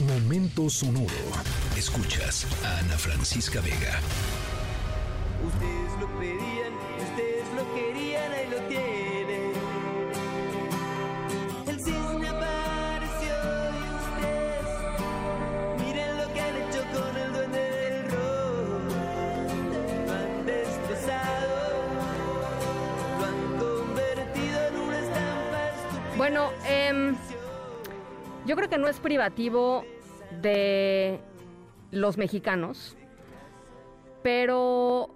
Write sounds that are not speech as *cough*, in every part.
Momento sonoro. Escuchas a Ana Francisca Vega. Ustedes lo pedían, ustedes lo querían, ahí lo tienen. El cisne apareció y ustedes miren lo que han hecho con el duende del rock. Lo han destrozado, lo han convertido en una estampa estúpida. Bueno, em, yo creo que no es privativo de los mexicanos, pero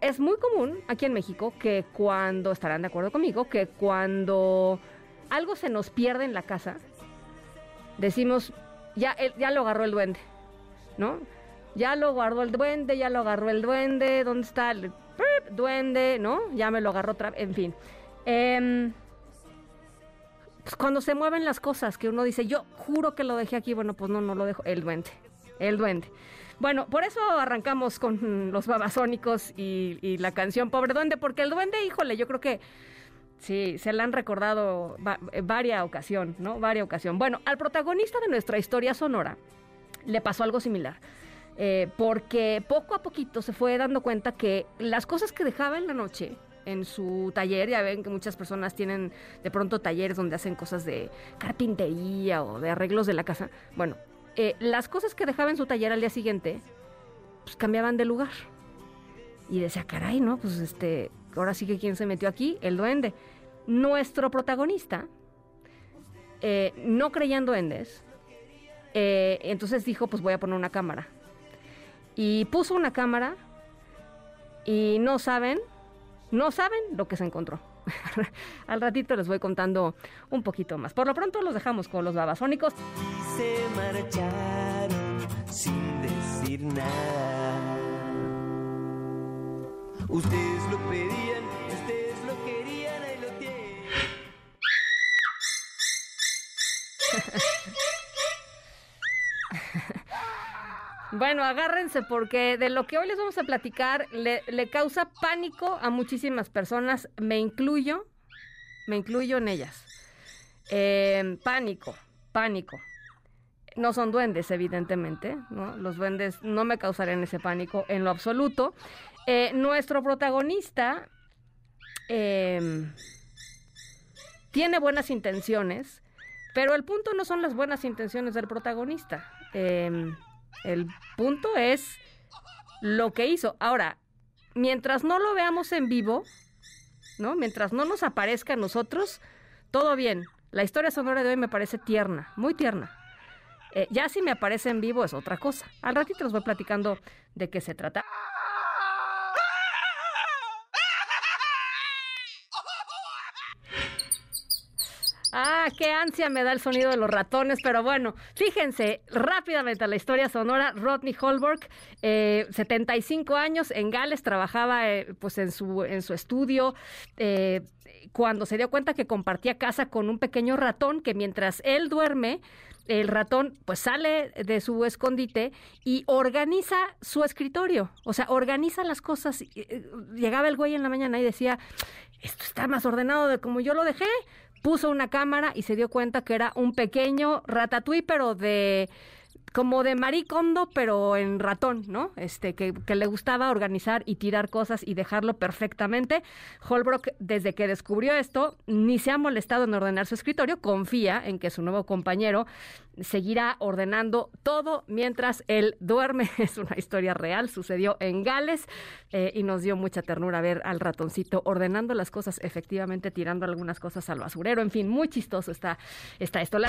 es muy común aquí en México que cuando, estarán de acuerdo conmigo, que cuando algo se nos pierde en la casa, decimos, ya, ya lo agarró el duende, ¿no? Ya lo agarró el duende, ya lo agarró el duende, ¿dónde está el duende, ¿no? Ya me lo agarró otra en fin. Em, pues, cuando se mueven las cosas, que uno dice, yo juro que lo dejé aquí, bueno, pues no, no lo dejo, el duende, el duende. Bueno, por eso arrancamos con *laughs* los babasónicos y, la canción Pobre Duende, porque el duende, híjole, yo creo que sí, se la han recordado va, varia ocasión, ¿no? Varia ocasión. Bueno, al protagonista de nuestra historia sonora le pasó algo similar. eh, porque poco a poquito se fue dando cuenta que las cosas que dejaba en la noche en su taller, ya ven que muchas personas tienen de pronto talleres donde hacen cosas de carpintería o de arreglos de la casa. Bueno, eh, las cosas que dejaba en su taller al día siguiente, pues cambiaban de lugar. Y decía, caray, ¿no? Pues este, ahora sí que quién se metió aquí, el duende. Nuestro protagonista, eh, no creía en duendes, eh, entonces dijo, pues voy a poner una cámara. Y puso una cámara y no saben, no saben lo que se encontró. *laughs* Al ratito les voy contando un poquito más. Por lo pronto los dejamos con los babasónicos. y se marcharon sin decir nada. Ustedes lo pedían, Bueno, agárrense porque de lo que hoy les vamos a platicar le, causa pánico a muchísimas personas, me incluyo, me incluyo en ellas. Eh, pánico, pánico. No son duendes, evidentemente, ¿no? Los duendes no me causarían ese pánico en lo absoluto. Eh, nuestro protagonista eh, tiene buenas intenciones, pero el punto no son las buenas intenciones del protagonista. El punto es lo que hizo. Ahora, mientras no lo veamos en vivo, ¿no? Mientras no nos aparezca a nosotros, todo bien. La historia sonora de hoy me parece tierna, muy tierna. Eh, ya si me aparece en vivo es otra cosa. Al ratito les voy platicando de qué se trata. Ah, qué ansia me da el sonido de los ratones, pero bueno, fíjense rápidamente a la historia sonora. Rodney Holberg, eh, 75 años, en Gales, trabajaba eh, pues en su, en su estudio. eh, cuando se dio cuenta que compartía casa con un pequeño ratón que mientras él duerme, el ratón pues sale de su escondite y organiza su escritorio, o sea, organiza las cosas. Eh, Llegaba el güey en la mañana y decía, esto está más ordenado de como yo lo dejé. Puso una cámara y se dio cuenta que era un pequeño ratatouille, pero de como de maricondo, pero en ratón, ¿no? Este, que, le gustaba organizar y tirar cosas y dejarlo perfectamente. Holbrook, desde que descubrió esto, ni se ha molestado en ordenar su escritorio, confía en que su nuevo compañero seguirá ordenando todo mientras él duerme. *laughs* Es una historia real, sucedió en Gales eh, y nos dio mucha ternura ver al ratoncito ordenando las cosas, efectivamente tirando algunas cosas al basurero. En fin, muy chistoso está, está esto. La-